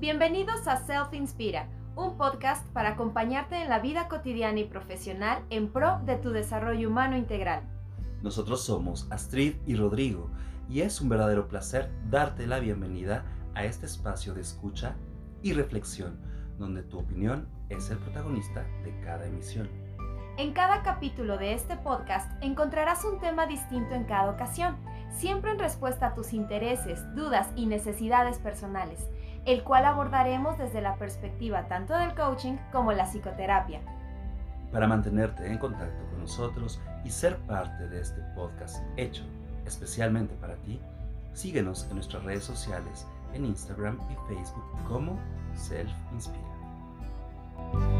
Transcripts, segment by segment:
Bienvenidos a Self Inspira, un podcast para acompañarte en la vida cotidiana y profesional en pro de tu desarrollo humano integral. Nosotros somos Astrid y Rodrigo y es un verdadero placer darte la bienvenida a este espacio de escucha y reflexión, donde tu opinión es el protagonista de cada emisión. En cada capítulo de este podcast encontrarás un tema distinto en cada ocasión, siempre en respuesta a tus intereses, dudas y necesidades personales el cual abordaremos desde la perspectiva tanto del coaching como la psicoterapia. Para mantenerte en contacto con nosotros y ser parte de este podcast hecho especialmente para ti, síguenos en nuestras redes sociales en Instagram y Facebook como Self Inspira.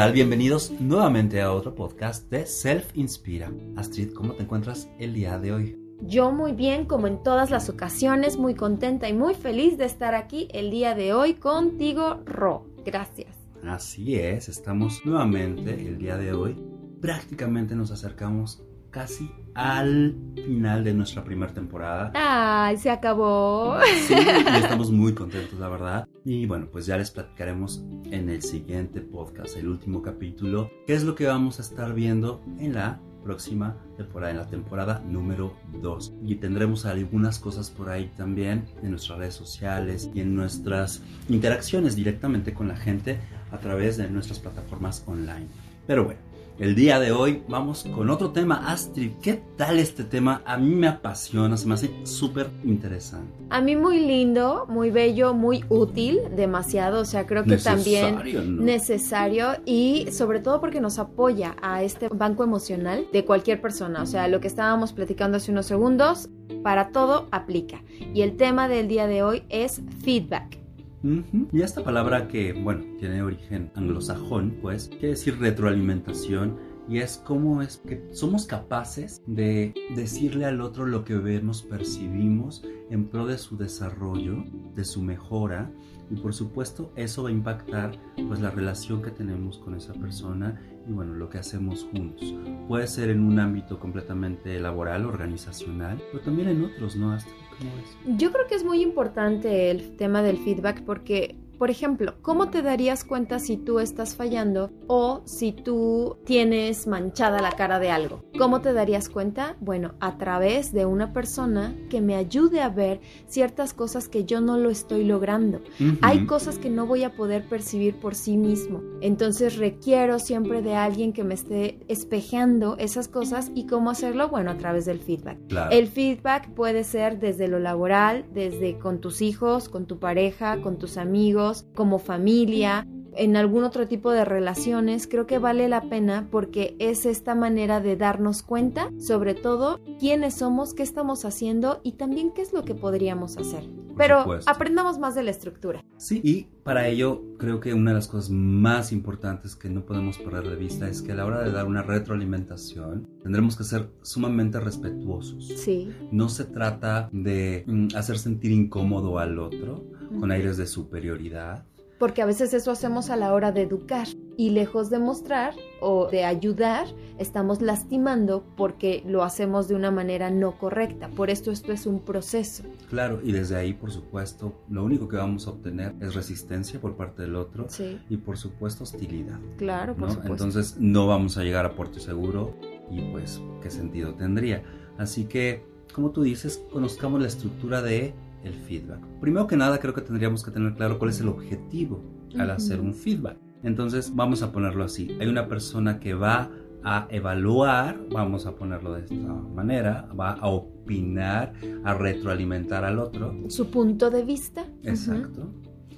Tal? Bienvenidos nuevamente a otro podcast de Self Inspira. Astrid, ¿cómo te encuentras el día de hoy? Yo muy bien, como en todas las ocasiones, muy contenta y muy feliz de estar aquí el día de hoy contigo, Ro. Gracias. Así es, estamos nuevamente el día de hoy. Prácticamente nos acercamos casi al final de nuestra primera temporada. ¡Ay, se acabó! Sí, y estamos muy contentos, la verdad. Y bueno, pues ya les platicaremos en el siguiente podcast, el último capítulo, qué es lo que vamos a estar viendo en la próxima temporada, en la temporada número 2. Y tendremos algunas cosas por ahí también en nuestras redes sociales y en nuestras interacciones directamente con la gente a través de nuestras plataformas online. Pero bueno, el día de hoy vamos con otro tema. Astrid, ¿qué tal este tema? A mí me apasiona, se me hace súper interesante. A mí muy lindo, muy bello, muy útil, demasiado. O sea, creo que también necesario y sobre todo porque nos apoya a este banco emocional de cualquier persona. O sea, lo que estábamos platicando hace unos segundos, para todo aplica. Y el tema del día de hoy es feedback. Y esta palabra que, bueno, tiene origen anglosajón, pues, quiere decir retroalimentación y es como es que somos capaces de decirle al otro lo que vemos, percibimos en pro de su desarrollo, de su mejora y por supuesto eso va a impactar pues la relación que tenemos con esa persona y bueno, lo que hacemos juntos. Puede ser en un ámbito completamente laboral, organizacional, pero también en otros, ¿no? Hasta, ¿cómo es? Yo creo que es muy importante el tema del feedback porque por ejemplo, ¿cómo te darías cuenta si tú estás fallando o si tú tienes manchada la cara de algo? ¿Cómo te darías cuenta? Bueno, a través de una persona que me ayude a ver ciertas cosas que yo no lo estoy logrando. Hay cosas que no voy a poder percibir por sí mismo. Entonces requiero siempre de alguien que me esté espejeando esas cosas y cómo hacerlo, bueno, a través del feedback. El feedback puede ser desde lo laboral, desde con tus hijos, con tu pareja, con tus amigos como familia, en algún otro tipo de relaciones, creo que vale la pena porque es esta manera de darnos cuenta, sobre todo, quiénes somos, qué estamos haciendo y también qué es lo que podríamos hacer. Pero aprendamos más de la estructura. Sí, y para ello creo que una de las cosas más importantes que no podemos perder de vista es que a la hora de dar una retroalimentación tendremos que ser sumamente respetuosos. Sí. No se trata de mm, hacer sentir incómodo al otro con aires de superioridad. Porque a veces eso hacemos a la hora de educar y lejos de mostrar o de ayudar, estamos lastimando porque lo hacemos de una manera no correcta. Por esto esto es un proceso. Claro, y desde ahí, por supuesto, lo único que vamos a obtener es resistencia por parte del otro y por supuesto hostilidad. Claro, por supuesto. Entonces no vamos a llegar a puerto seguro y pues qué sentido tendría. Así que, como tú dices, conozcamos la estructura de el feedback. Primero que nada, creo que tendríamos que tener claro cuál es el objetivo al hacer un feedback. Entonces, vamos a ponerlo así. Hay una persona que va a evaluar, vamos a ponerlo de esta manera, va a opinar, a retroalimentar al otro. Su punto de vista. Exacto.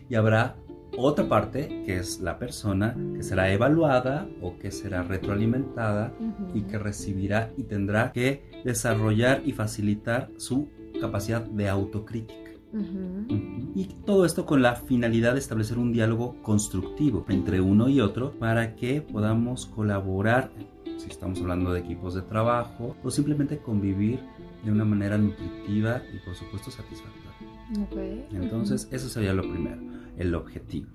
Y habrá otra parte que es la persona que será evaluada o que será retroalimentada y que recibirá y tendrá que desarrollar y facilitar su capacidad de autocrítica. Y todo esto con la finalidad de establecer un diálogo constructivo entre uno y otro para que podamos colaborar, si estamos hablando de equipos de trabajo, o simplemente convivir de una manera nutritiva y por supuesto satisfactoria. Entonces, eso sería lo primero, el objetivo.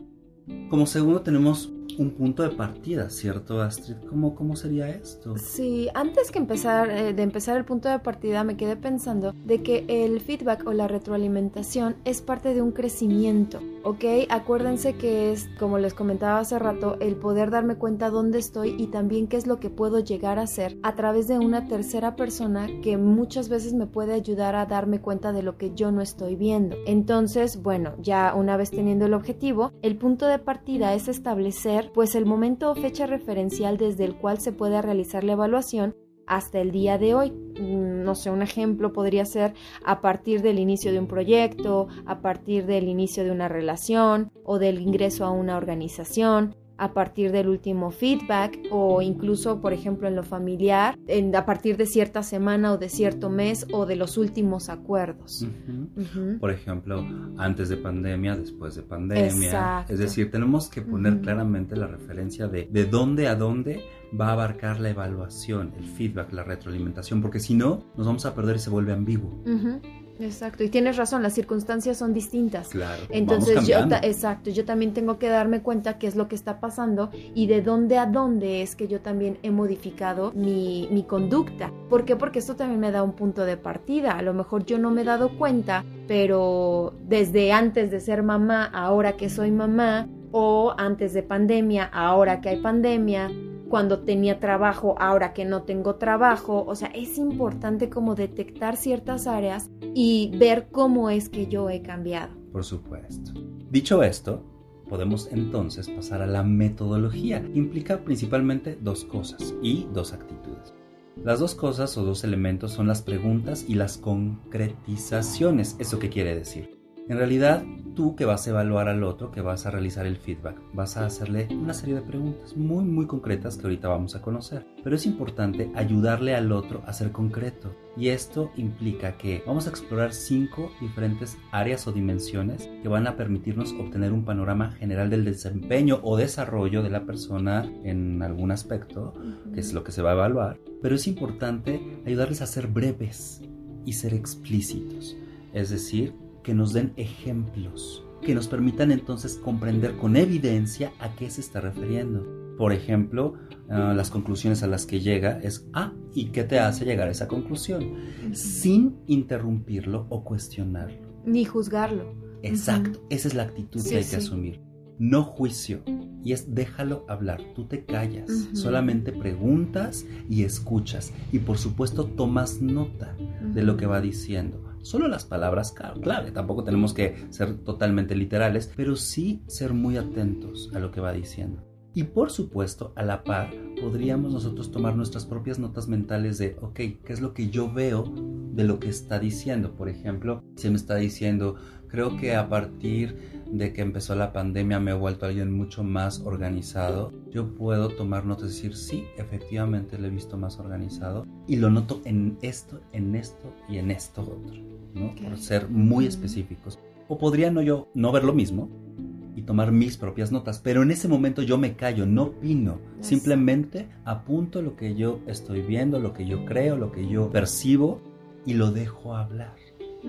Como segundo tenemos un punto de partida, ¿cierto, Astrid? ¿Cómo, cómo sería esto? Sí, antes que empezar, eh, de empezar el punto de partida, me quedé pensando de que el feedback o la retroalimentación es parte de un crecimiento, ¿ok? Acuérdense que es, como les comentaba hace rato, el poder darme cuenta dónde estoy y también qué es lo que puedo llegar a hacer a través de una tercera persona que muchas veces me puede ayudar a darme cuenta de lo que yo no estoy viendo. Entonces, bueno, ya una vez teniendo el objetivo, el punto de partida es establecer pues el momento o fecha referencial desde el cual se puede realizar la evaluación hasta el día de hoy. Mm, no sé, un ejemplo podría ser a partir del inicio de un proyecto, a partir del inicio de una relación o del ingreso a una organización, a partir del último feedback o incluso, por ejemplo, en lo familiar, en, a partir de cierta semana o de cierto mes o de los últimos acuerdos. Por ejemplo, antes de pandemia, después de pandemia. Es decir, tenemos que poner claramente la referencia de de dónde a dónde va a abarcar la evaluación, el feedback, la retroalimentación, porque si no, nos vamos a perder y se vuelve ambiguo. Exacto, y tienes razón, las circunstancias son distintas. Claro. Entonces yo, exacto, yo también tengo que darme cuenta qué es lo que está pasando y de dónde a dónde es que yo también he modificado mi, mi conducta. ¿Por qué? Porque esto también me da un punto de partida. A lo mejor yo no me he dado cuenta, pero desde antes de ser mamá, ahora que soy mamá, o antes de pandemia, ahora que hay pandemia, cuando tenía trabajo, ahora que no tengo trabajo. O sea, es importante como detectar ciertas áreas y ver cómo es que yo he cambiado. Por supuesto. Dicho esto, podemos entonces pasar a la metodología, implica principalmente dos cosas y dos actitudes. Las dos cosas o dos elementos son las preguntas y las concretizaciones. ¿Eso qué quiere decir? En realidad, tú que vas a evaluar al otro, que vas a realizar el feedback, vas a hacerle una serie de preguntas muy muy concretas que ahorita vamos a conocer. Pero es importante ayudarle al otro a ser concreto. Y esto implica que vamos a explorar cinco diferentes áreas o dimensiones que van a permitirnos obtener un panorama general del desempeño o desarrollo de la persona en algún aspecto, que es lo que se va a evaluar. Pero es importante ayudarles a ser breves y ser explícitos. Es decir, que nos den ejemplos, que nos permitan entonces comprender con evidencia a qué se está refiriendo. Por ejemplo, ah, las conclusiones a las que llega es, ah, ¿y qué te hace llegar a esa conclusión? Sin interrumpirlo o cuestionarlo. Ni juzgarlo. Exacto, esa es la actitud que hay que asumir. No juicio, y es déjalo hablar, tú te callas, solamente preguntas y escuchas y por supuesto tomas nota de lo que va diciendo solo las palabras clave. Tampoco tenemos que ser totalmente literales, pero sí ser muy atentos a lo que va diciendo. Y por supuesto, a la par, podríamos nosotros tomar nuestras propias notas mentales de, ok, ¿qué es lo que yo veo de lo que está diciendo? Por ejemplo, si me está diciendo, creo que a partir de que empezó la pandemia me he vuelto alguien mucho más organizado, yo puedo tomar notas y decir, sí, efectivamente lo he visto más organizado y lo noto en esto, en esto y en esto otro, ¿no? Por ser muy específicos. O podría no yo no ver lo mismo, y tomar mis propias notas. Pero en ese momento yo me callo, no opino, simplemente apunto lo que yo estoy viendo, lo que yo creo, lo que yo percibo y lo dejo hablar.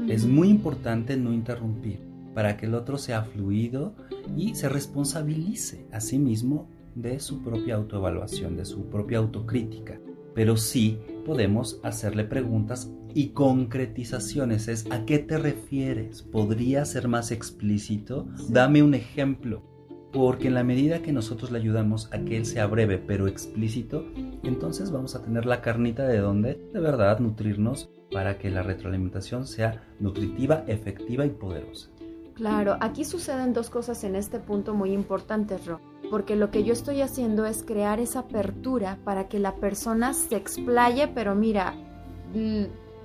Es muy importante no interrumpir para que el otro sea fluido y se responsabilice a sí mismo de su propia autoevaluación, de su propia autocrítica. Pero sí podemos hacerle preguntas y concretizaciones. Es ¿a qué te refieres? ¿Podría ser más explícito? Dame un ejemplo. Porque en la medida que nosotros le ayudamos a que él sea breve pero explícito, entonces vamos a tener la carnita de donde de verdad nutrirnos para que la retroalimentación sea nutritiva, efectiva y poderosa. Claro, aquí suceden dos cosas en este punto muy importantes, Ro, porque lo que yo estoy haciendo es crear esa apertura para que la persona se explaye, pero mira,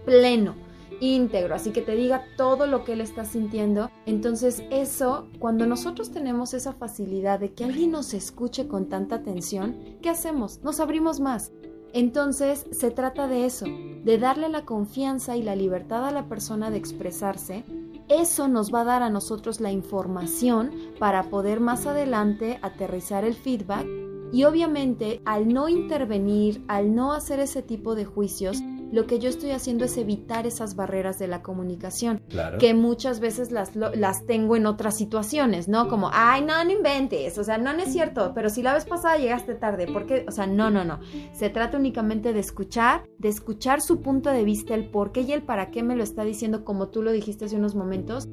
pleno, íntegro, así que te diga todo lo que él está sintiendo. Entonces eso, cuando nosotros tenemos esa facilidad de que alguien nos escuche con tanta atención, ¿qué hacemos? Nos abrimos más. Entonces se trata de eso, de darle la confianza y la libertad a la persona de expresarse. Eso nos va a dar a nosotros la información para poder más adelante aterrizar el feedback y obviamente al no intervenir, al no hacer ese tipo de juicios, lo que yo estoy haciendo es evitar esas barreras de la comunicación, Claro. que muchas veces las, las tengo en otras situaciones, ¿no? Como, ay, no, no inventes, o sea, no, no es cierto, pero si la vez pasada llegaste tarde, ¿por qué? O sea, no, no, no. Se trata únicamente de escuchar, de escuchar su punto de vista, el por qué y el para qué me lo está diciendo, como tú lo dijiste hace unos momentos.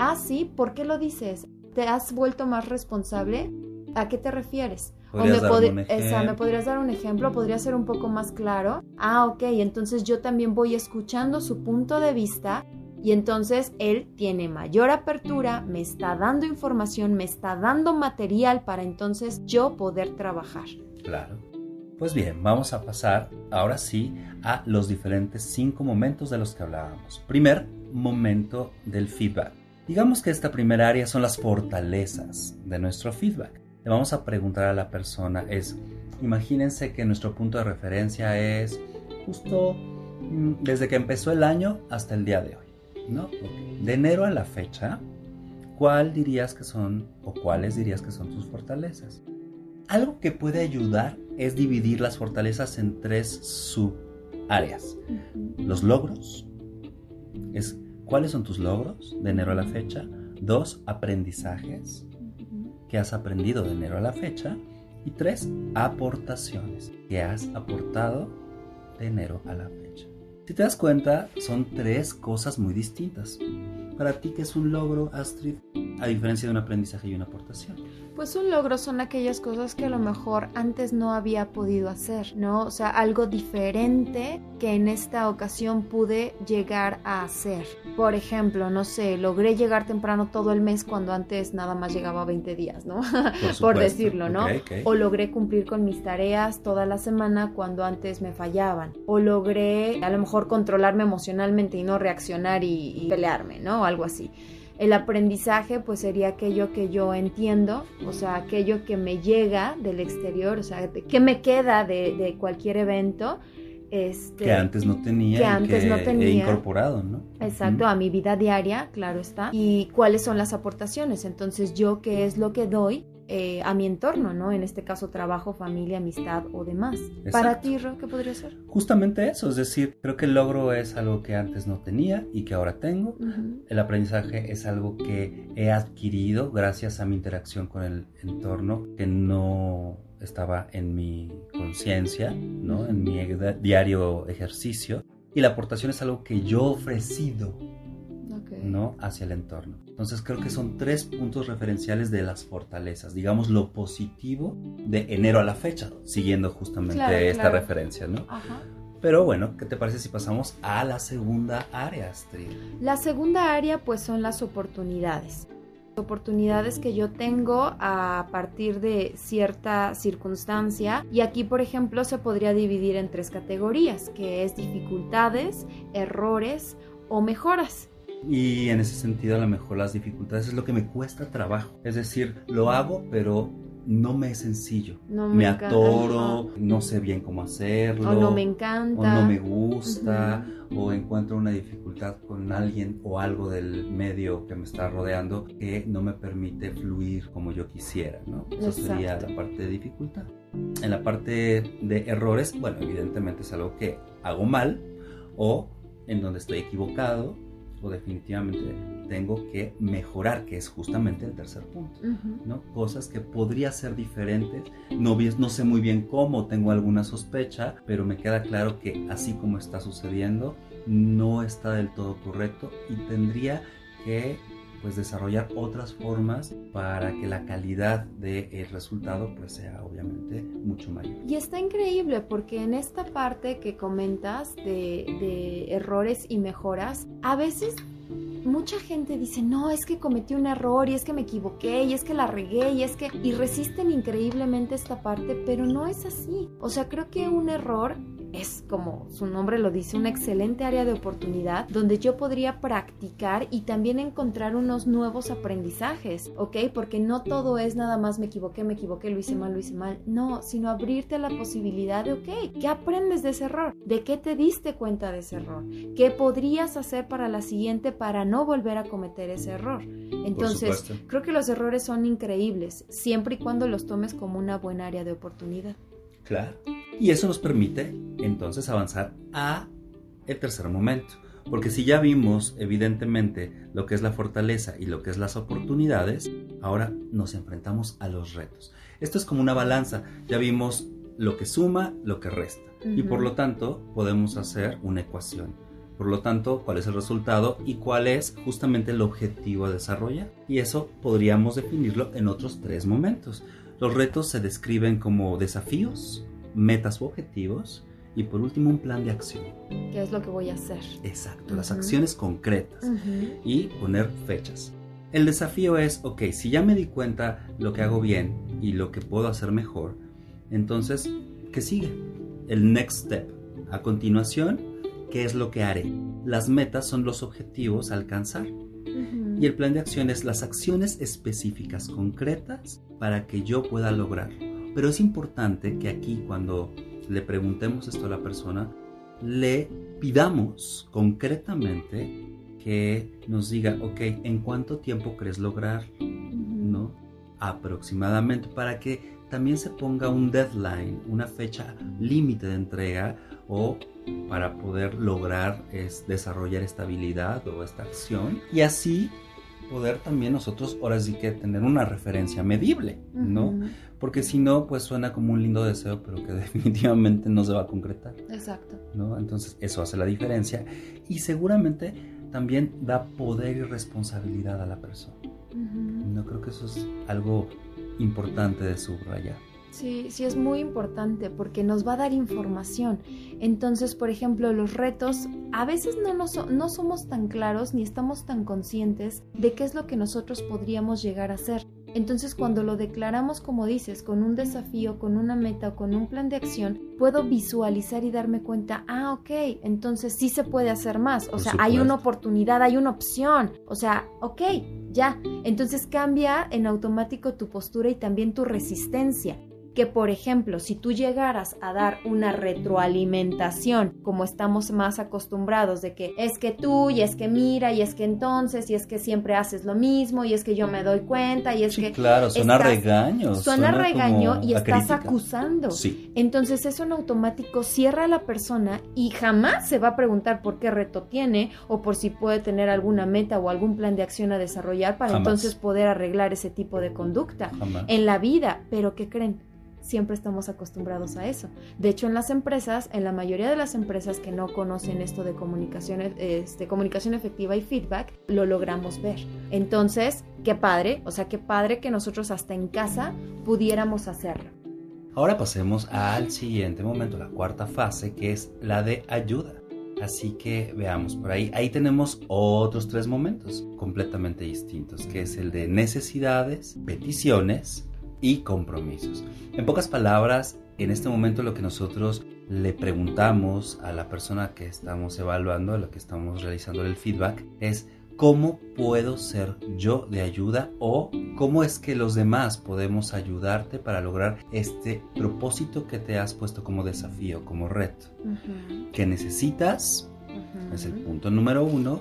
Ah, sí, ¿por qué lo dices? ¿Te has vuelto más responsable? ¿A qué te refieres? ¿Podrías darme podri- un esa, ¿Me podrías dar un ejemplo? ¿Podría ser un poco más claro? Ah, ok, entonces yo también voy escuchando su punto de vista y entonces él tiene mayor apertura, me está dando información, me está dando material para entonces yo poder trabajar. Claro. Pues bien, vamos a pasar ahora sí a los diferentes cinco momentos de los que hablábamos. Primer momento del feedback. Digamos que esta primera área son las fortalezas de nuestro feedback. Le vamos a preguntar a la persona es, imagínense que nuestro punto de referencia es justo mm, desde que empezó el año hasta el día de hoy, ¿no? De enero a la fecha, ¿cuál dirías que son o cuáles dirías que son tus fortalezas? Algo que puede ayudar es dividir las fortalezas en tres subáreas. Los logros, es cuáles son tus logros de enero a la fecha. Dos, aprendizajes que has aprendido de enero a la fecha. Y tres, aportaciones que has aportado de enero a la fecha. Si te das cuenta, son tres cosas muy distintas. Para ti, ¿qué es un logro, Astrid? A diferencia de un aprendizaje y una aportación. Pues un logro son aquellas cosas que a lo mejor antes no había podido hacer, ¿no? O sea, algo diferente que en esta ocasión pude llegar a hacer. Por ejemplo, no sé, logré llegar temprano todo el mes cuando antes nada más llegaba 20 días, ¿no? Por, decirlo, ¿no? O logré cumplir con mis tareas toda la semana cuando antes me fallaban. O logré a lo mejor controlarme emocionalmente y no reaccionar y, y pelearme, ¿no? O algo así. El aprendizaje pues sería aquello que yo entiendo, o sea, aquello que me llega del exterior, o sea, que me queda de, de cualquier evento. Este, que antes no tenía que antes que no he tenía. incorporado, ¿no? Exacto, a mi vida diaria, claro está. Y cuáles son las aportaciones. Entonces, yo qué es lo que doy eh, a mi entorno, ¿no? En este caso, trabajo, familia, amistad o demás. Para ti, Ro, ¿qué podría ser? Justamente eso, es decir, creo que el logro es algo que antes no tenía y que ahora tengo. El aprendizaje es algo que he adquirido gracias a mi interacción con el entorno que no estaba en mi conciencia, ¿no? En mi diario ejercicio. Y la aportación es algo que yo he ofrecido, ¿no? Hacia el entorno. Entonces creo que son tres puntos referenciales de las fortalezas, digamos lo positivo de enero a la fecha, siguiendo justamente Claro, esta claro. referencia, ¿no? Ajá. Pero bueno, ¿qué te parece si pasamos a la segunda área, Astrid? La segunda área, pues, son las oportunidades. Oportunidades que yo tengo a partir de cierta circunstancia. Y aquí, por ejemplo, se podría dividir en tres categorías, que es dificultades, errores o mejoras. Y en ese sentido, a lo mejor las dificultades es lo que me cuesta trabajo. Es decir, lo hago, pero no me es sencillo. No Me enca- atoro, no sé bien cómo hacerlo. O no me encanta. O no me gusta, o encuentro una dificultad con alguien o algo del medio que me está rodeando que no me permite fluir como yo quisiera, ¿no? Eso sería la parte de dificultad. En la parte de errores, bueno, evidentemente es algo que hago mal o en donde estoy equivocado o definitivamente tengo que mejorar, que es justamente el tercer punto. ¿no? Cosas que podría ser diferentes. No, no sé muy bien cómo, tengo alguna sospecha, pero me queda claro que así como está sucediendo, no está del todo correcto y tendría que pues desarrollar otras formas para que la calidad del resultado pues sea obviamente mucho mayor. Y está increíble porque en esta parte que comentas de, de errores y mejoras, a veces mucha gente dice, no, es que cometí un error y es que me equivoqué y es que la regué y es que... Y resisten increíblemente esta parte, pero no es así. O sea, creo que un error es como su nombre lo dice, una excelente área de oportunidad donde yo podría practicar y también encontrar unos nuevos aprendizajes, ¿ok? Porque no todo es nada más me equivoqué, me equivoqué, lo hice mal, lo hice mal. No, sino abrirte a la posibilidad de, ok, ¿qué aprendes de ese error? ¿De qué te diste cuenta de ese error? ¿Qué podrías hacer para la siguiente para no volver a cometer ese error? Entonces, creo que los errores son increíbles, siempre y cuando los tomes como una buena área de oportunidad. Claro. Y eso nos permite entonces avanzar a el tercer momento. Porque si ya vimos evidentemente lo que es la fortaleza y lo que es las oportunidades, ahora nos enfrentamos a los retos. Esto es como una balanza. Ya vimos lo que suma, lo que resta. Y por lo tanto podemos hacer una ecuación. Por lo tanto, cuál es el resultado y cuál es justamente el objetivo a desarrollar. Y eso podríamos definirlo en otros tres momentos. Los retos se describen como desafíos, metas u objetivos y por último un plan de acción. ¿Qué es lo que voy a hacer? Exacto, las acciones concretas y poner fechas. El desafío es, ok, si ya me di cuenta lo que hago bien y lo que puedo hacer mejor, entonces, ¿qué sigue? El next step. A continuación, qué es lo que haré. Las metas son los objetivos a alcanzar. Y el plan de acción es las acciones específicas, concretas, para que yo pueda lograrlo. Pero es importante que aquí cuando le preguntemos esto a la persona, le pidamos concretamente que nos diga, ok, ¿en cuánto tiempo crees lograr? ¿No? Aproximadamente, para que también se ponga un deadline, una fecha límite de entrega o para poder lograr es desarrollar esta habilidad o esta acción y así poder también nosotros ahora sí que tener una referencia medible, ¿no? Porque si no, pues suena como un lindo deseo, pero que definitivamente no se va a concretar. Exacto. ¿no? Entonces eso hace la diferencia y seguramente también da poder y responsabilidad a la persona. No creo que eso es algo importante de subrayar. Sí, sí es muy importante porque nos va a dar información. Entonces, por ejemplo, los retos a veces no, no somos tan claros ni estamos tan conscientes de qué es lo que nosotros podríamos llegar a hacer. Entonces, cuando lo declaramos, como dices, con un desafío, con una meta o con un plan de acción, puedo visualizar y darme cuenta, ah, ok, entonces sí se puede hacer más. O sea, hay una oportunidad, hay una opción. O sea, ok, ya. Entonces cambia en automático tu postura y también tu resistencia que, por ejemplo, si tú llegaras a dar una retroalimentación, como estamos más acostumbrados, de que es que tú, y es que mira, y es que entonces, y es que siempre haces lo mismo, y es que yo me doy cuenta, y es sí, que... Claro, suena regaño. Suena, regaño y estás acusando. Sí. Entonces eso en automático cierra a la persona y jamás se va a preguntar por qué reto tiene o por si puede tener alguna meta o algún plan de acción a desarrollar para entonces poder arreglar ese tipo de conducta en la vida. Pero ¿qué creen? Siempre estamos acostumbrados a eso. De hecho, en las empresas, en la mayoría de las empresas que no conocen esto de comunicación, este, comunicación efectiva y feedback, lo logramos ver. Entonces, qué padre, o sea, qué padre que nosotros hasta en casa pudiéramos hacerlo. Ahora pasemos al siguiente momento, la cuarta fase, que es la de ayuda. Así que veamos por ahí. Ahí tenemos otros tres momentos completamente distintos, que es el de necesidades, peticiones y compromisos. En pocas palabras, en este momento lo que nosotros le preguntamos a la persona que estamos evaluando, a la que estamos realizando el feedback, es cómo puedo ser yo de ayuda o cómo es que los demás podemos ayudarte para lograr este propósito que te has puesto como desafío, como reto. ¿Qué necesitas? Es el punto número uno.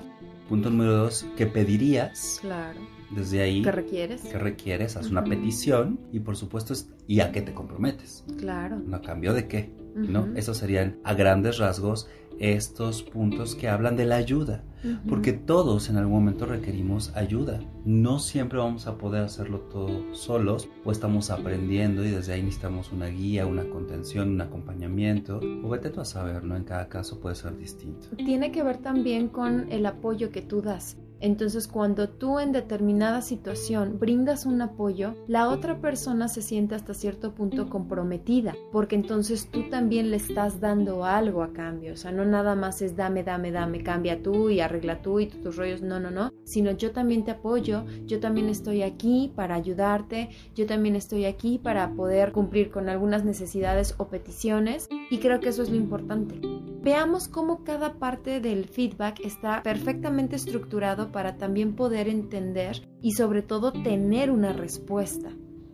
Punto número dos, ¿qué pedirías? Claro desde ahí, ¿qué requieres? ¿Qué requieres? Haz una petición y por supuesto, ¿y a qué te comprometes? Claro. ¿A cambio de qué? ¿No? Esos serían a grandes rasgos estos puntos que hablan de la ayuda, porque todos en algún momento requerimos ayuda. No siempre vamos a poder hacerlo todo solos o estamos aprendiendo y desde ahí necesitamos una guía, una contención, un acompañamiento. O vete tú a saber, ¿no? En cada caso puede ser distinto. Tiene que ver también con el apoyo que tú das. Entonces cuando tú en determinada situación brindas un apoyo, la otra persona se siente hasta cierto punto comprometida, porque entonces tú también le estás dando algo a cambio, o sea, no nada más es dame, dame, dame, cambia tú y arregla tú y tus rollos, no, no, no, sino yo también te apoyo, yo también estoy aquí para ayudarte, yo también estoy aquí para poder cumplir con algunas necesidades o peticiones. Y creo que eso es lo importante. Veamos cómo cada parte del feedback está perfectamente estructurado para también poder entender y sobre todo tener una respuesta.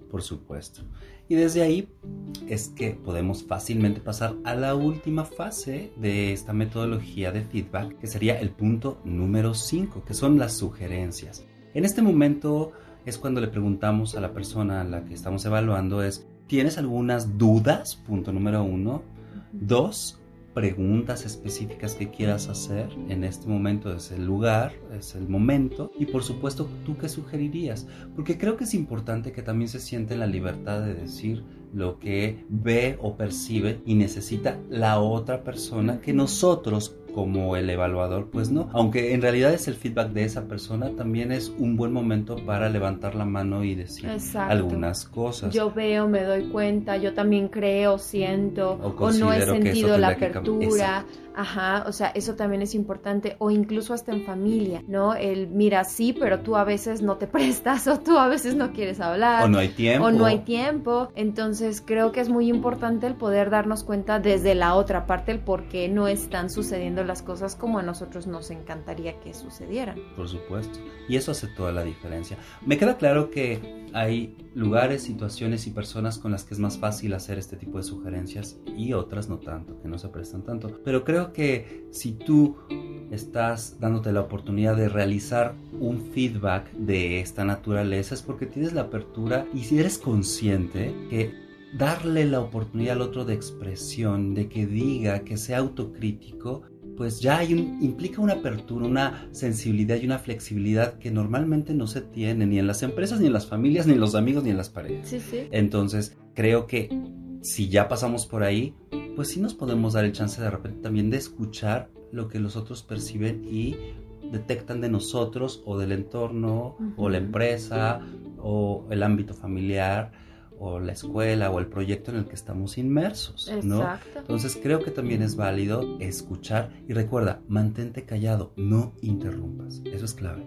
Por supuesto. Y desde ahí es que podemos fácilmente pasar a la última fase de esta metodología de feedback, que sería el punto número 5, que son las sugerencias. En este momento es cuando le preguntamos a la persona a la que estamos evaluando es, ¿tienes algunas dudas? Punto número uno. Dos, preguntas específicas que quieras hacer. En este momento es el lugar, es el momento. Y por supuesto, ¿tú qué sugerirías? Porque creo que es importante que también se siente la libertad de decir lo que ve o percibe y necesita la otra persona que nosotros como el evaluador, pues no. Aunque en realidad es el feedback de esa persona, también es un buen momento para levantar la mano y decir algunas cosas. Yo veo, me doy cuenta, yo también creo, siento, o, no he sentido la apertura. Ajá, o sea, eso también es importante, o incluso hasta en familia, ¿no? El mira, sí, pero tú a veces no te prestas, o tú a veces no quieres hablar. O no hay tiempo. O no hay tiempo. Entonces creo que es muy importante el poder darnos cuenta desde la otra parte el por qué no están sucediendo las cosas como a nosotros nos encantaría que sucedieran. Por supuesto. Y eso hace toda la diferencia. Me queda claro que hay lugares, situaciones y personas con las que es más fácil hacer este tipo de sugerencias y otras no tanto, que no se prestan tanto. Pero creo que si tú estás dándote la oportunidad de realizar un feedback de esta naturaleza es porque tienes la apertura y si eres consciente que darle la oportunidad al otro de expresión, de que diga, que sea autocrítico, pues ya hay un, implica una apertura, una sensibilidad y una flexibilidad que normalmente no se tiene ni en las empresas, ni en las familias, ni en los amigos, ni en las parejas. Sí, sí. Entonces, creo que si ya pasamos por ahí, pues sí nos podemos dar el chance de repente también de escuchar lo que los otros perciben y detectan de nosotros o del entorno o la empresa o el ámbito familiar o la escuela o el proyecto en el que estamos inmersos, ¿no? Entonces creo que también es válido escuchar y recuerda, mantente callado, no interrumpas, eso es clave.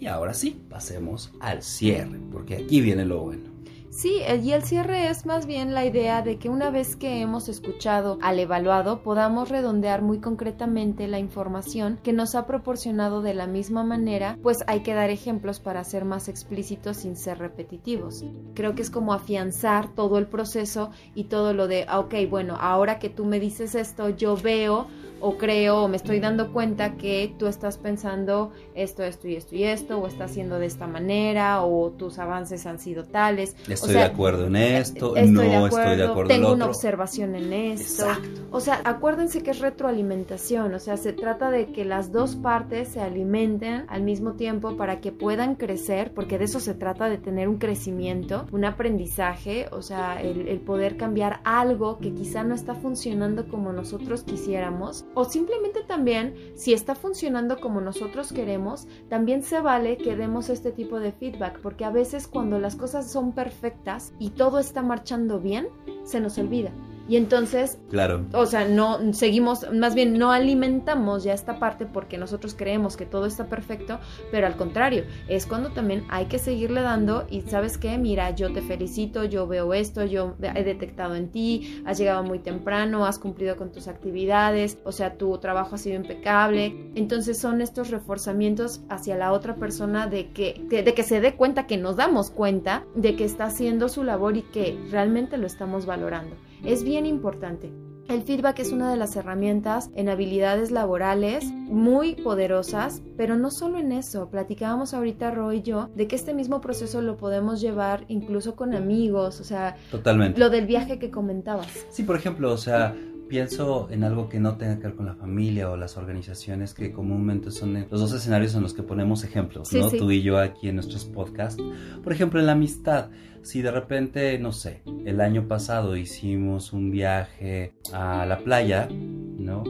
Y ahora sí, pasemos al cierre, porque aquí viene lo bueno. Sí, y el cierre es más bien la idea de que una vez que hemos escuchado al evaluado podamos redondear muy concretamente la información que nos ha proporcionado de la misma manera, pues hay que dar ejemplos para ser más explícitos sin ser repetitivos. Creo que es como afianzar todo el proceso y todo lo de, ah, ok, bueno, ahora que tú me dices esto, yo veo o creo o me estoy dando cuenta que tú estás pensando esto, esto y esto y esto, o estás haciendo de esta manera, o tus avances han sido tales. Estoy de acuerdo en esto, no estoy de acuerdo Tengo en una observación en esto. O sea, acuérdense que es retroalimentación, o sea, se trata de que las dos partes se alimenten al mismo tiempo para que puedan crecer, porque de eso se trata, de tener un crecimiento, un aprendizaje, o sea, el, el poder cambiar algo que quizá no está funcionando como nosotros quisiéramos o simplemente también, si está funcionando como nosotros queremos, también se vale que demos este tipo de feedback, porque a veces cuando las cosas son perfectas y todo está marchando bien, se nos olvida. Y entonces, claro. o sea, no seguimos, más bien no alimentamos ya esta parte porque nosotros creemos que todo está perfecto, pero al contrario, es cuando también hay que seguirle dando y sabes qué, mira, yo te felicito, yo veo esto, yo he detectado en ti, has llegado muy temprano, has cumplido con tus actividades, o sea, tu trabajo ha sido impecable. Entonces son estos reforzamientos hacia la otra persona de que, de que se dé cuenta, que nos damos cuenta de que está haciendo su labor y que realmente lo estamos valorando. Es bien importante. El feedback es una de las herramientas en habilidades laborales muy poderosas, pero no solo en eso. Platicábamos ahorita Roy y yo de que este mismo proceso lo podemos llevar incluso con amigos, o sea, totalmente. Lo del viaje que comentabas. Sí, por ejemplo, o sea, pienso en algo que no tenga que ver con la familia o las organizaciones que comúnmente son los dos escenarios en los que ponemos ejemplos, ¿no? Tú y yo aquí en nuestros podcasts. Por ejemplo, en la amistad si de repente, no sé, el año pasado hicimos un viaje a la playa, ¿no?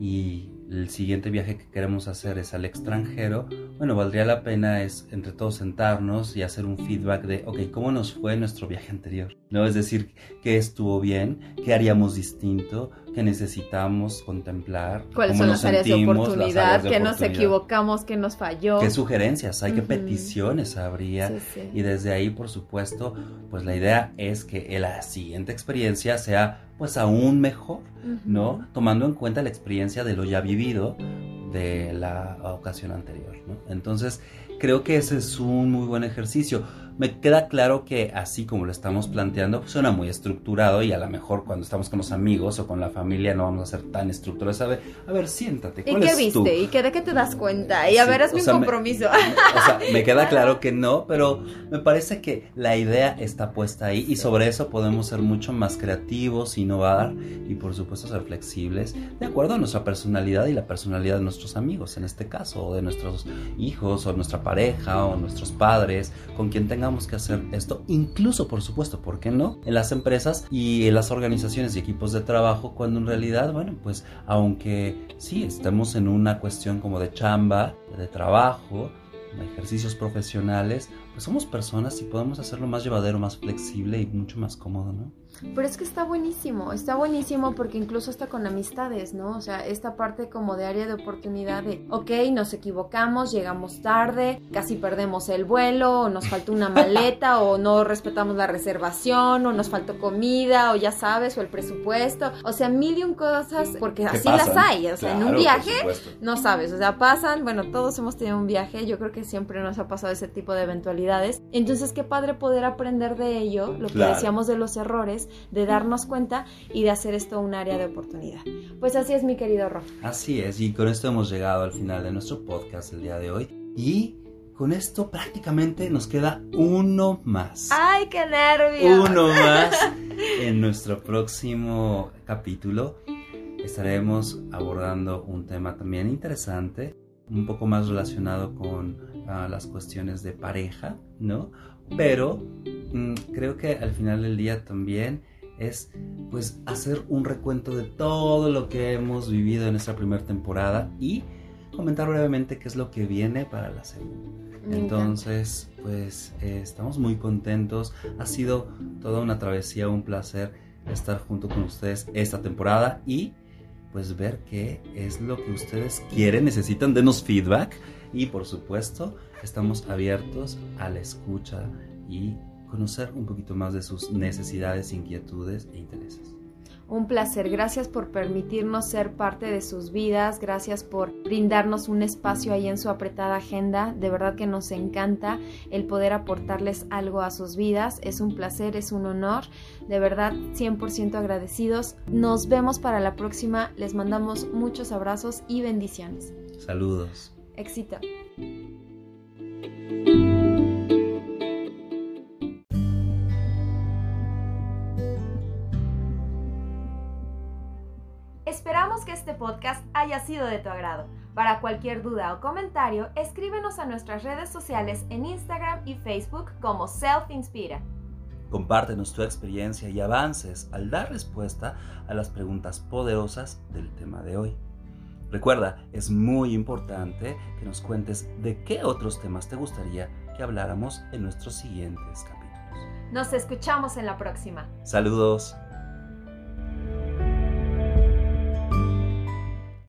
Y el siguiente viaje que queremos hacer es al extranjero, bueno, valdría la pena es entre todos sentarnos y hacer un feedback de, ok, ¿cómo nos fue nuestro viaje anterior? ¿No? Es decir, ¿qué estuvo bien? ¿Qué haríamos distinto? ¿Qué necesitamos contemplar? ¿Cuáles son las áreas, de oportunidad? ¿Qué nos equivocamos? ¿Qué nos falló? ¿Qué sugerencias hay? ¿Qué peticiones habría? Y desde ahí, por supuesto, pues la idea es que la siguiente experiencia sea pues aún mejor, ¿no? Tomando en cuenta la experiencia de lo ya vivido de la ocasión anterior, ¿no? Entonces, creo que ese es un muy buen ejercicio. Me queda claro que así como lo estamos planteando, pues suena muy estructurado y a lo mejor cuando estamos con los amigos o con la familia no vamos a ser tan estructurados. A ver, a ver siéntate. ¿Y qué viste? ¿Y qué de qué te das cuenta? Y a ver, es mi compromiso. o sea, me queda claro que no, pero me parece que la idea está puesta ahí y sobre eso podemos ser mucho más creativos, innovar y por supuesto ser flexibles de acuerdo a nuestra personalidad y la personalidad de nuestros amigos en este caso, o de nuestros hijos o nuestra pareja o nuestros padres, con quien tengamos que hacer esto, incluso por supuesto, ¿por qué no? En las empresas y en las organizaciones y equipos de trabajo, cuando en realidad, bueno, pues aunque sí estemos en una cuestión como de chamba, de trabajo, ejercicios profesionales, pues somos personas y podemos hacerlo más llevadero, más flexible y mucho más cómodo, ¿no? Pero es que está buenísimo, está buenísimo porque incluso está con amistades, ¿no? O sea, esta parte como de área de oportunidad de, ok, nos equivocamos, llegamos tarde, casi perdemos el vuelo, o nos faltó una maleta, o no respetamos la reservación, o nos faltó comida, o ya sabes, o el presupuesto, o sea, mil y un cosas, porque así las hay, o sea, en un viaje, no sabes, o sea, pasan, bueno, todos hemos tenido un viaje, yo creo que siempre nos ha pasado ese tipo de entonces qué padre poder aprender de ello, lo que decíamos de los errores, de darnos cuenta y de hacer esto un área de oportunidad. Pues así es, mi querido Ro. Así es, y con esto hemos llegado al final de nuestro podcast el día de hoy. Y con esto prácticamente nos queda uno más. ¡Ay, qué nervio! Uno más en nuestro próximo capítulo. Estaremos abordando un tema también interesante, un poco más relacionado con las cuestiones de pareja, ¿no? Pero Mm, creo que al final del día también es pues hacer un recuento de todo lo que hemos vivido en esta primera temporada y comentar brevemente qué es lo que viene para la segunda. Entonces, pues eh, estamos muy contentos. Ha sido toda una travesía, un placer estar junto con ustedes esta temporada y pues ver qué es lo que ustedes quieren, necesitan, denos feedback y por supuesto estamos abiertos a la escucha y conocer un poquito más de sus necesidades, inquietudes e intereses. Un placer, gracias por permitirnos ser parte de sus vidas, gracias por brindarnos un espacio ahí en su apretada agenda, de verdad que nos encanta el poder aportarles algo a sus vidas, es un placer, es un honor, de verdad 100% agradecidos, nos vemos para la próxima, les mandamos muchos abrazos y bendiciones. Saludos. Éxito. Esperamos que este podcast haya sido de tu agrado. Para cualquier duda o comentario, escríbenos a nuestras redes sociales en Instagram y Facebook como Self Inspira. Compártenos tu experiencia y avances al dar respuesta a las preguntas poderosas del tema de hoy. Recuerda, es muy importante que nos cuentes de qué otros temas te gustaría que habláramos en nuestros siguientes capítulos. Nos escuchamos en la próxima. Saludos.